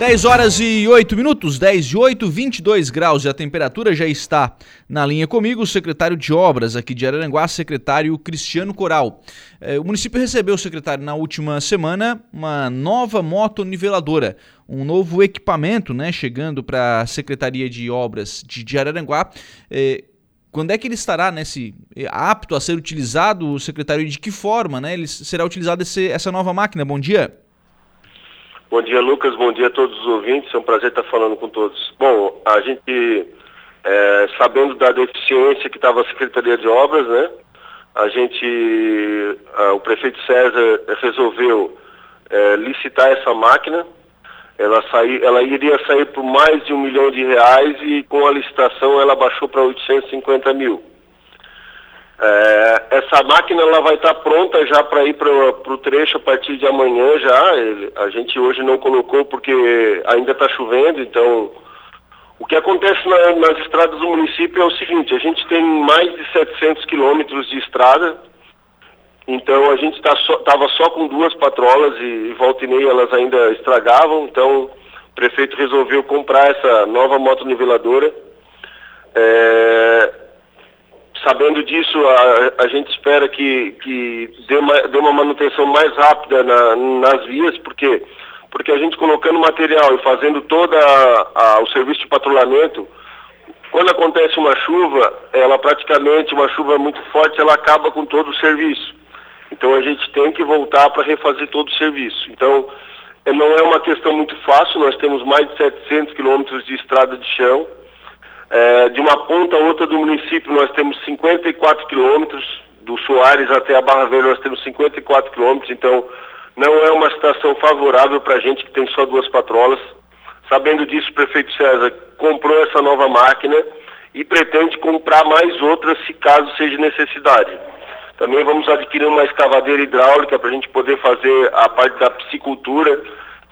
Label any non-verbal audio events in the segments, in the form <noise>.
10 horas e 8 minutos, 10 e 8, 22 graus e a temperatura já está na linha comigo o secretário de Obras aqui de Araranguá, secretário Cristiano Coral. É, o município recebeu, secretário, na última semana, uma nova moto niveladora, um novo equipamento, né, chegando para a Secretaria de Obras de, de Araranguá. É, quando é que ele estará nesse é, apto a ser utilizado, secretário, e de que forma, né? Ele será utilizado esse, essa nova máquina? Bom dia. Bom dia, Lucas. Bom dia a todos os ouvintes. É um prazer estar falando com todos. Bom, a gente, é, sabendo da deficiência que estava a Secretaria de Obras, né? A gente, a, o prefeito César resolveu é, licitar essa máquina. Ela, saí, ela iria sair por mais de um milhão de reais e com a licitação ela baixou para 850 mil. É, essa máquina ela vai estar tá pronta já para ir para o trecho a partir de amanhã já. Ele, a gente hoje não colocou porque ainda está chovendo, então o que acontece na, nas estradas do município é o seguinte, a gente tem mais de 700 quilômetros de estrada, então a gente estava só, só, com duas patrolas e, e volta e meia elas ainda estragavam, então o prefeito resolveu comprar essa nova moto niveladora. É, sabendo disso, a, a gente espera que, que dê, uma, dê uma manutenção mais rápida na, nas vias, porque porque a gente colocando material e fazendo todo o serviço de patrulhamento, quando acontece uma chuva, ela praticamente, uma chuva muito forte, ela acaba com todo o serviço. Então a gente tem que voltar para refazer todo o serviço. Então, é, não é uma questão muito fácil, nós temos mais de 700 quilômetros de estrada de chão, é, de uma ponta a outra do município nós temos 54 quilômetros, do Soares até a Barra Velha nós temos 54 quilômetros, então não é uma situação favorável para a gente que tem só duas patrolas. Sabendo disso, o prefeito César comprou essa nova máquina e pretende comprar mais outras se caso seja necessidade. Também vamos adquirir uma escavadeira hidráulica para a gente poder fazer a parte da piscicultura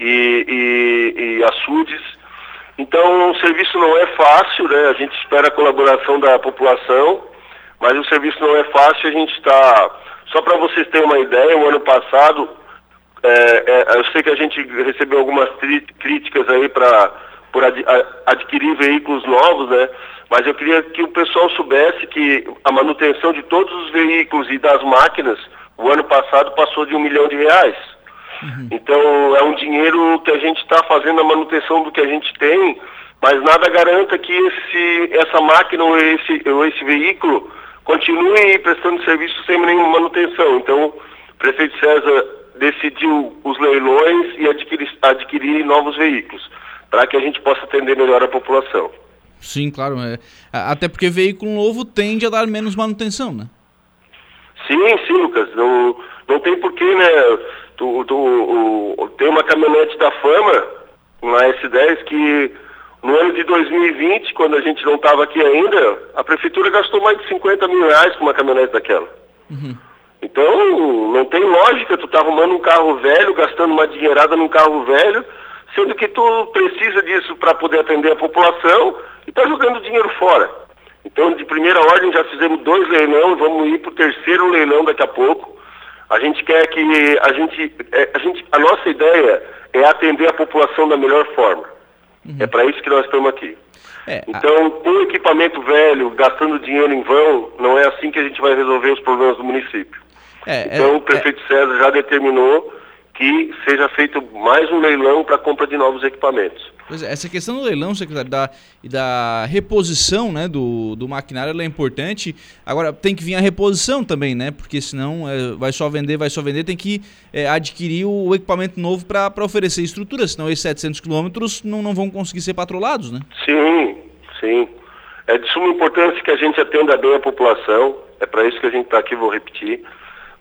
e, e, e açudes então, o serviço não é fácil, né? A gente espera a colaboração da população, mas o serviço não é fácil. A gente está. Só para vocês terem uma ideia, o ano passado, é, é, eu sei que a gente recebeu algumas críticas aí para por ad, adquirir veículos novos, né? Mas eu queria que o pessoal soubesse que a manutenção de todos os veículos e das máquinas, o ano passado passou de um milhão de reais. Uhum. Então é um dinheiro que a gente está fazendo a manutenção do que a gente tem, mas nada garanta que esse, essa máquina ou esse, ou esse veículo continue prestando serviço sem nenhuma manutenção. Então o prefeito César decidiu os leilões e adquirir, adquirir novos veículos, para que a gente possa atender melhor a população. Sim, claro. É. Até porque veículo novo tende a dar menos manutenção, né? Sim, sim, Lucas. Não, não tem porquê, né? Tu, tu, tem uma caminhonete da Fama, uma S10, que no ano de 2020, quando a gente não estava aqui ainda, a prefeitura gastou mais de 50 mil reais com uma caminhonete daquela. Uhum. Então, não tem lógica tu tá arrumando um carro velho, gastando uma dinheirada num carro velho, sendo que tu precisa disso para poder atender a população e tá jogando dinheiro fora. Então, de primeira ordem, já fizemos dois leilões, vamos ir para o terceiro leilão daqui a pouco. A gente quer que a gente, é, a gente, a nossa ideia é atender a população da melhor forma. Uhum. É para isso que nós estamos aqui. É, então, com um equipamento velho, gastando dinheiro em vão, não é assim que a gente vai resolver os problemas do município. É, então, é, o prefeito César já determinou que seja feito mais um leilão para compra de novos equipamentos. Pois é, essa questão do leilão, secretário, da, da reposição né, do, do maquinário é importante. Agora, tem que vir a reposição também, né? Porque senão é, vai só vender, vai só vender, tem que é, adquirir o, equipamento novo para oferecer estrutura, senão esses 700 quilômetros não, não vão conseguir ser patrolados, né? Sim, sim. É de suma importância que a gente atenda bem a população, é para isso que a gente está aqui, vou repetir.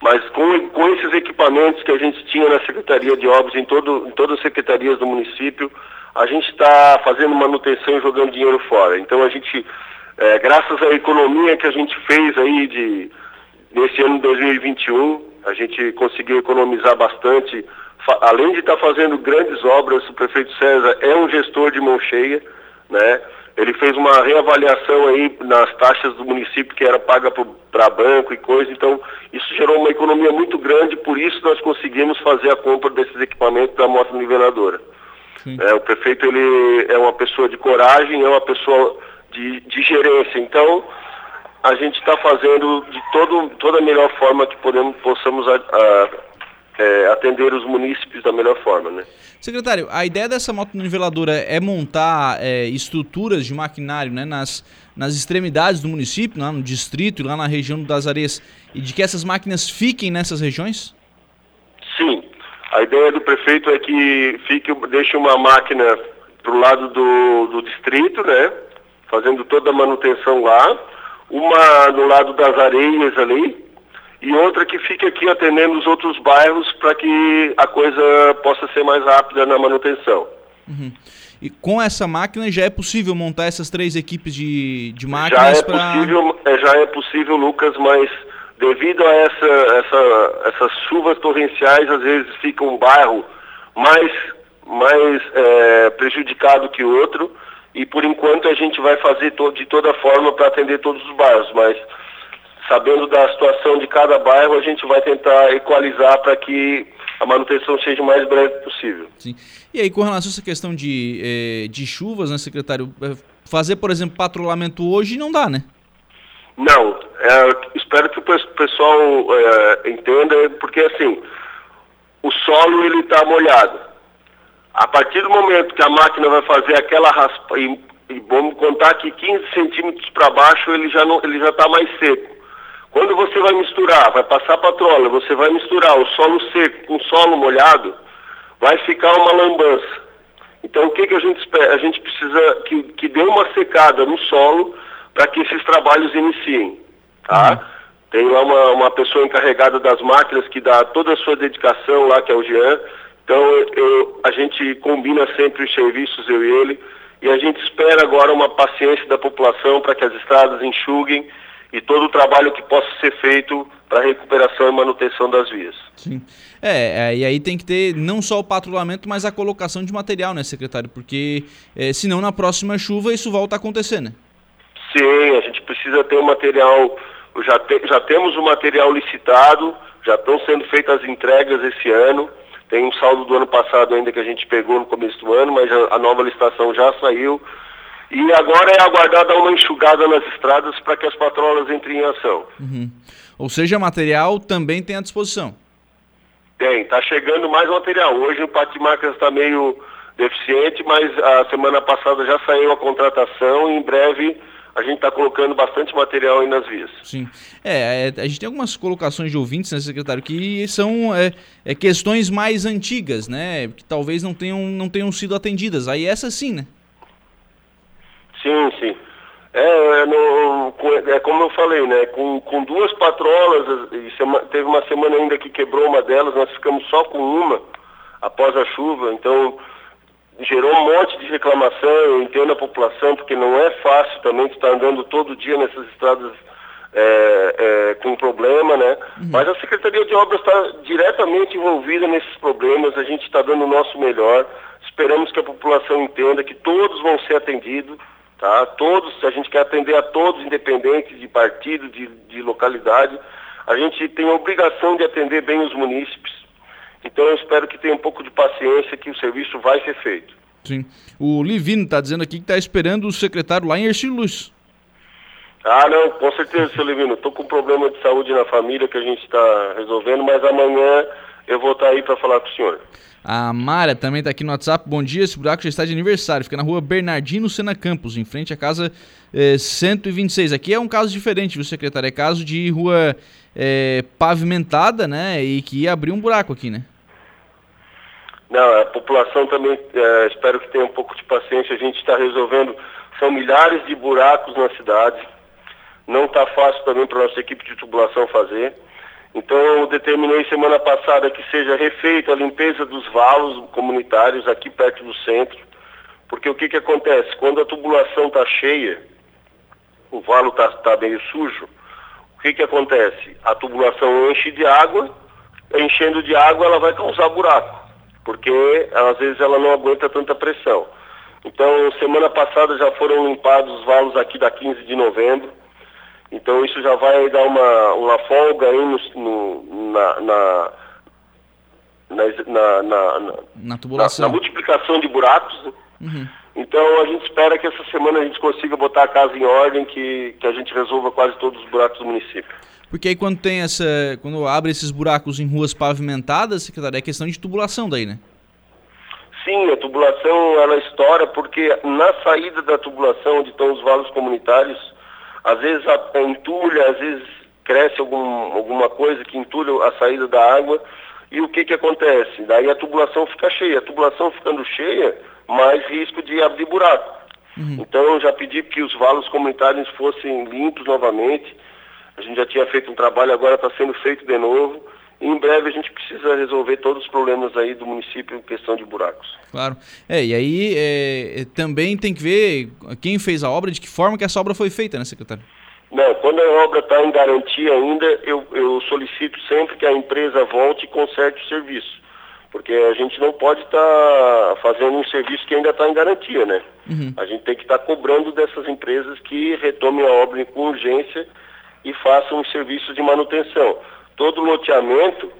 Mas com, com esses equipamentos que a gente tinha na Secretaria de Obras, em, todo, em todas as secretarias do município, a gente está fazendo manutenção e jogando dinheiro fora. Então a gente, é, graças à economia que a gente fez aí de, nesse ano de 2021, a gente conseguiu economizar bastante. Além de estar tá fazendo grandes obras, o prefeito César é um gestor de mão cheia, né? Ele fez uma reavaliação aí nas taxas do município que era paga para banco e coisa, então isso gerou uma economia muito grande, por isso nós conseguimos fazer a compra desses equipamentos da moto niveladora. É, o prefeito ele é uma pessoa de coragem, é uma pessoa de, de gerência. Então, a gente está fazendo de todo, toda a melhor forma que podemos, possamos a, a, é, atender os munícipes da melhor forma, né? Secretário, a ideia dessa moto niveladora é montar é, estruturas de maquinário né, nas, nas extremidades do município, lá no distrito, lá na região das areias, e de que essas máquinas fiquem nessas regiões? A ideia do prefeito é que fique, deixe uma máquina para o lado do, do distrito, né? Fazendo toda a manutenção lá. Uma no lado das areias ali, e outra que fique aqui atendendo os outros bairros para que a coisa possa ser mais rápida na manutenção. Uhum. E com essa máquina já é possível montar essas três equipes de, de máquinas? Já é, pra... possível, é, já é possível, Lucas, mas devido a essa, essa, essas chuvas torrenciais, às vezes fica um bairro mais, mais é, prejudicado que outro, e por enquanto a gente vai fazer to de toda forma para atender todos os bairros, mas sabendo da situação de cada bairro, a gente vai tentar equalizar para que a manutenção seja o mais breve possível. Sim. E aí, com relação a essa questão de, eh, de chuvas, né, secretário, eh, fazer, por exemplo, patrulhamento hoje não dá, né? Não, é, espero que o pessoal é, entenda, porque assim, o solo ele está molhado. A partir do momento que a máquina vai fazer aquela raspa, e, e vamos contar que 15 centímetros para baixo ele já está mais seco. Quando você vai misturar, vai passar patrola, você vai misturar o solo seco com o solo molhado, vai ficar uma lambança. Então o que, que a gente espera? A gente precisa que, que dê uma secada no solo para que esses trabalhos iniciem. Tá? Uhum. Tem lá uma, uma pessoa encarregada das máquinas que dá toda a sua dedicação lá, que é o Jean. Então eu, a gente combina sempre os serviços, eu e ele, e a gente espera agora uma paciência da população para que as estradas enxuguem e todo o trabalho que possa ser feito para recuperação e manutenção das vias. Sim. É, é, e aí tem que ter não só o patrulhamento, mas a colocação de material, né, secretário? Porque é, senão na próxima chuva isso volta a acontecer, né? Sim, a gente precisa ter o material, já, te, já temos o material licitado, já estão sendo feitas as entregas esse ano. Tem um saldo do ano passado ainda que a gente pegou no começo do ano, mas a, a nova licitação já saiu. E agora é aguardar dar uma enxugada nas estradas para que as patrolas entrem em ação. Uhum. Ou seja, material também tem à disposição. Tem, está chegando mais material. Hoje o de Marcas está meio deficiente, mas a semana passada já saiu a contratação e em breve a gente está colocando bastante material aí nas vias. Sim. É, é, a gente tem algumas colocações de ouvintes, né, secretário, que são é, é, questões mais antigas, né? Que talvez não tenham, não tenham sido atendidas. Aí essa sim, né? Sim, sim. É, é, no, é como eu falei, né? Com, com duas patrolas, sema, teve uma semana ainda que quebrou uma delas, nós ficamos só com uma após a chuva, então gerou um monte de reclamação, eu entendo a população, porque não é fácil também estar andando todo dia nessas estradas é, é, com problema, né? Uhum. Mas a Secretaria de Obras está diretamente envolvida nesses problemas, a gente está dando o nosso melhor, esperamos que a população entenda que todos vão ser atendidos, tá? Todos, a gente quer atender a todos, independente de partido, de, de localidade. A gente tem a obrigação de atender bem os munícipes. Então eu espero que tenha um pouco de paciência que o serviço vai ser feito. Sim. O Livino está dizendo aqui que está esperando o secretário lá em Ercílio Luz. Ah, não, com certeza, seu Livino. Estou com um problema de saúde na família que a gente está resolvendo, mas amanhã eu vou estar tá aí para falar com o senhor. A Mara também está aqui no WhatsApp. Bom dia, esse buraco já está de aniversário. Fica na rua Bernardino Sena Campos, em frente à casa eh, 126. Aqui é um caso diferente, viu, secretário? É caso de rua eh, pavimentada, né? E que abriu um buraco aqui, né? Não, a população também, eh, espero que tenha um pouco de paciência. A gente está resolvendo. São milhares de buracos na cidade. Não está fácil também para a nossa equipe de tubulação fazer. Então eu determinei semana passada que seja refeita a limpeza dos valos comunitários aqui perto do centro, porque o que, que acontece? Quando a tubulação está cheia, o valo está tá meio sujo, o que, que acontece? A tubulação enche de água, enchendo de água ela vai causar buraco, porque às vezes ela não aguenta tanta pressão. Então, semana passada já foram limpados os valos aqui da 15 de novembro, então isso já vai dar uma, uma folga aí no, no, na, na, na, na, na, na tubulação. Na, multiplicação de buracos. Né? Uhum. Então a gente espera que essa semana a gente consiga botar a casa em ordem, que, que a gente resolva quase todos os buracos do município. Porque aí quando tem essa. Quando abre esses buracos em ruas pavimentadas, secretário, é questão de tubulação daí, né? Sim, a tubulação ela estoura porque na saída da tubulação onde estão os valos comunitários, às vezes entulha, às vezes cresce algum, alguma coisa que entulha a saída da água. E o que que acontece? Daí a tubulação fica cheia. A tubulação ficando cheia, mais risco de abrir buraco. Uhum. Então eu já pedi que os valos comunitários fossem limpos novamente. A gente já tinha feito um trabalho, agora está sendo feito de novo. E em breve a gente precisa resolver todos os problemas aí do município em questão de buracos. Claro. É, e aí é, é também tem que ver quem fez a obra, de que forma que essa obra foi feita, né, secretário? Não, quando a obra está em garantia ainda, eu, eu solicito sempre que a empresa volte e conserte o serviço porque a gente não pode estar tá fazendo um serviço que ainda está em garantia, né? Uhum. A gente tem que estar tá cobrando dessas empresas que retomem a obra com urgência e façam os serviços de manutenção. Todo loteamento,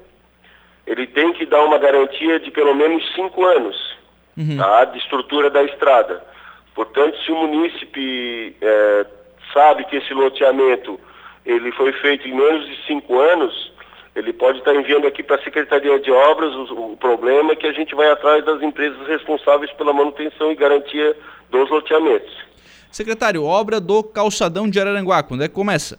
ele tem que dar uma garantia de pelo menos cinco anos, uhum. tá? De estrutura da estrada. Portanto, se o munícipe é, sabe que esse loteamento ele foi feito em menos de cinco anos, ele pode estar enviando aqui para a Secretaria de Obras o, o, problema é que a gente vai atrás das empresas responsáveis pela manutenção e garantia dos loteamentos. Secretário, obra do calçadão de Araranguá, quando é que começa?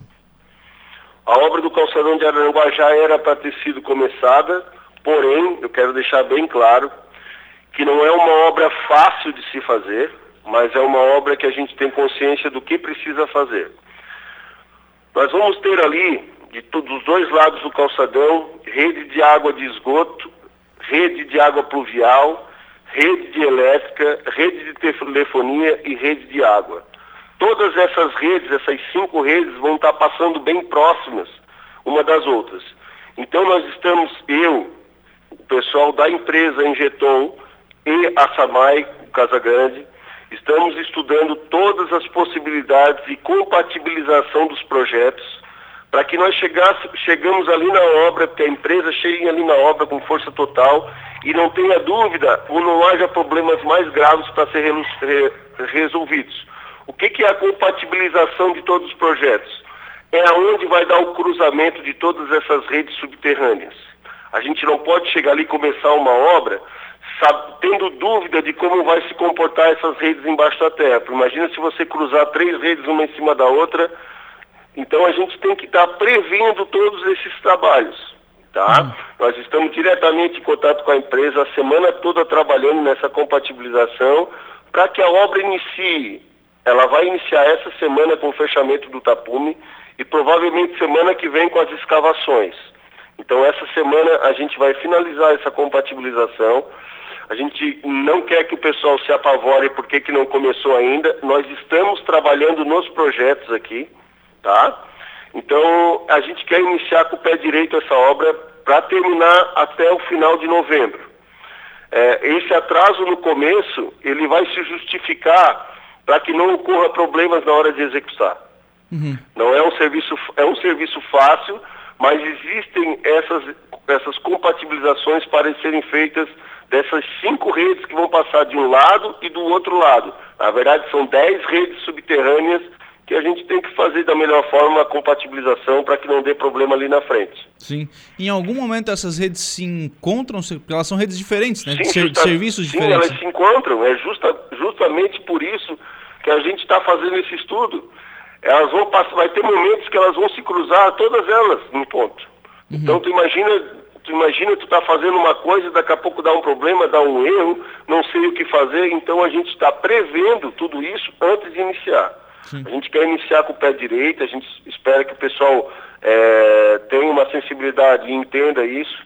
A obra do calçadão de Araranguá já era para ter sido começada, porém, eu quero deixar bem claro que não é uma obra fácil de se fazer, mas é uma obra que a gente tem consciência do que precisa fazer. Nós vamos ter ali de dos dois lados do calçadão, rede de água de esgoto, rede de água pluvial, rede de elétrica, rede de telefonia e rede de água. Todas essas redes, essas cinco redes, vão estar passando bem próximas uma das outras. Então nós estamos, eu, o pessoal da empresa Engeton e a Samai, Casa Grande, estamos estudando todas as possibilidades e compatibilização dos projetos para que nós chegasse, chegamos ali na obra, que a empresa chegue ali na obra com força total e não tenha dúvida ou não haja problemas mais graves para ser re, resolvidos. O que, que é a compatibilização de todos os projetos? É aonde vai dar o cruzamento de todas essas redes subterrâneas. A gente não pode chegar ali e começar uma obra sabe, tendo dúvida de como vai se comportar essas redes embaixo da terra. Imagina se você cruzar três redes uma em cima da outra, então a gente tem que estar prevendo todos esses trabalhos. Tá? Uhum. Nós estamos diretamente em contato com a empresa a semana toda trabalhando nessa compatibilização para que a obra inicie. Ela vai iniciar essa semana com o fechamento do tapume e provavelmente semana que vem com as escavações. Então essa semana a gente vai finalizar essa compatibilização. A gente não quer que o pessoal se apavore porque que não começou ainda. Nós estamos trabalhando nos projetos aqui tá? Então, a gente quer iniciar com o pé direito essa obra para terminar até o final de novembro. É, esse atraso no começo, ele vai se justificar para que não ocorra problemas na hora de executar. Uhum. Não é um serviço, é um serviço fácil, mas existem essas, essas compatibilizações para serem feitas dessas cinco redes que vão passar de um lado e do outro lado. Na verdade, são dez redes subterrâneas que a gente tem que fazer da melhor forma a compatibilização para que não dê problema ali na frente. Sim. Em algum momento essas redes se encontram, porque elas são redes diferentes, né? Sim, Ser, justa, serviços sim, diferentes. elas se encontram. É justa, justamente por isso que a gente está fazendo esse estudo. Elas vão passar, vai ter momentos que elas vão se cruzar, todas elas, no ponto. Uhum. Então tu imagina, tu imagina tu tá fazendo uma coisa, daqui a pouco dá um problema, dá um erro, não sei o que fazer. Então a gente está prevendo tudo isso antes de iniciar. Sim. A gente quer iniciar com o pé direito, a gente espera que o pessoal é, tenha uma sensibilidade e entenda isso.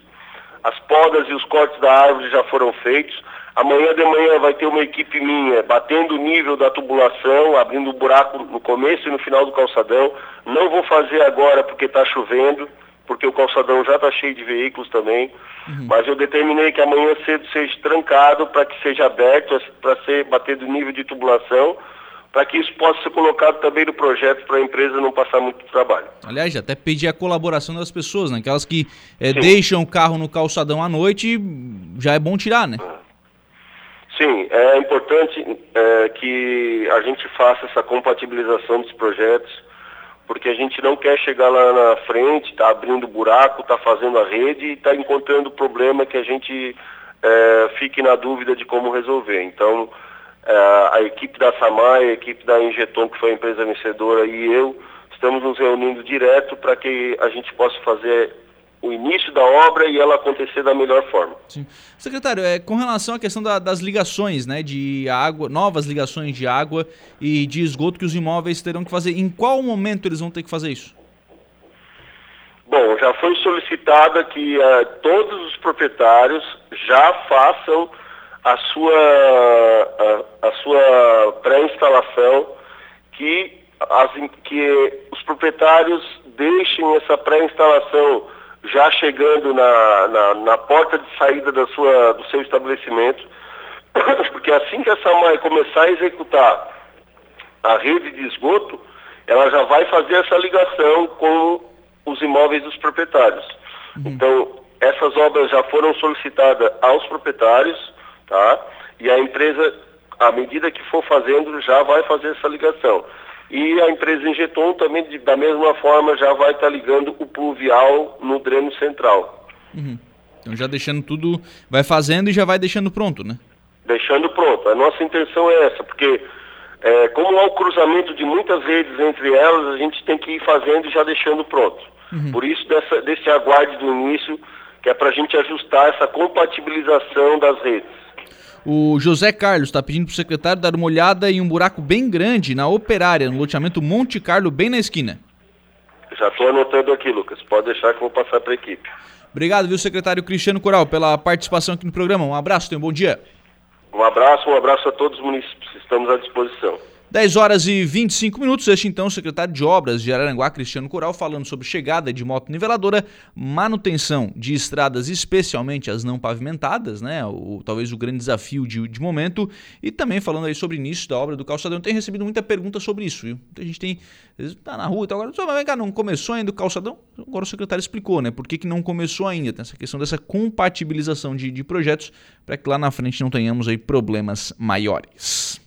As podas e os cortes da árvore já foram feitos. Amanhã de manhã vai ter uma equipe minha batendo o nível da tubulação, abrindo o um buraco no começo e no final do calçadão. Não vou fazer agora porque está chovendo, porque o calçadão já está cheio de veículos também. Uhum. Mas eu determinei que amanhã cedo seja trancado para que seja aberto para ser bater do nível de tubulação para que isso possa ser colocado também no projeto para a empresa não passar muito trabalho. Aliás, até pedir a colaboração das pessoas, né? Aquelas que é, deixam o carro no calçadão à noite, já é bom tirar, né? Sim, é importante é, que a gente faça essa compatibilização dos projetos, porque a gente não quer chegar lá na frente, tá abrindo buraco, tá fazendo a rede e tá encontrando problema que a gente é, fique na dúvida de como resolver. Então, é, a equipe da Samai, a equipe da Injeton, que foi a empresa vencedora, e eu, estamos nos reunindo direto para que a gente possa fazer o início da obra e ela acontecer da melhor forma. Sim. Secretário, é, com relação à questão da, das ligações, né, de água, novas ligações de água e de esgoto que os imóveis terão que fazer, em qual momento eles vão ter que fazer isso? Bom, já foi solicitada que uh, todos os proprietários já façam a sua, a, a sua pré-instalação, que, as, que os proprietários deixem essa pré-instalação já chegando na, na, na, porta de saída da sua, do seu estabelecimento, <clears throat> porque assim que a SAMAI começar a executar a rede de esgoto, ela já vai fazer essa ligação com os imóveis dos proprietários. Uhum. Então, essas obras já foram solicitadas aos proprietários, tá? E a empresa, à medida que for fazendo, já vai fazer essa ligação. E a empresa Injeton também, de, da mesma forma, já vai estar tá ligando o pluvial no dreno central. Uhum. Então já deixando tudo, vai fazendo e já vai deixando pronto, né? Deixando pronto. A nossa intenção é essa, porque é, como há o cruzamento de muitas redes entre elas, a gente tem que ir fazendo e já deixando pronto. Uhum. Por isso dessa, desse aguarde do início, que é para a gente ajustar essa compatibilização das redes. O José Carlos está pedindo para o secretário dar uma olhada em um buraco bem grande na operária, no loteamento Monte Carlo, bem na esquina. Já estou anotando aqui, Lucas. Pode deixar que eu vou passar para a equipe. Obrigado, viu, secretário Cristiano Coral, pela participação aqui no programa. Um abraço, tenha um bom dia. Um abraço, um abraço a todos os municípios. Estamos à disposição. 10 horas e 25 minutos. Este então, o secretário de Obras de Araranguá, Cristiano Coral, falando sobre chegada de moto niveladora, manutenção de estradas, especialmente as não pavimentadas, né? O, talvez o grande desafio de, de momento. E também falando aí sobre início da obra do calçadão. Tem recebido muita pergunta sobre isso, viu? A gente tem. Tá na rua e tal. Agora, só vem cá, não começou ainda o calçadão? Agora o secretário explicou, né? Por que, que não começou ainda? Tem essa questão dessa compatibilização de, de projetos para que lá na frente não tenhamos aí problemas maiores.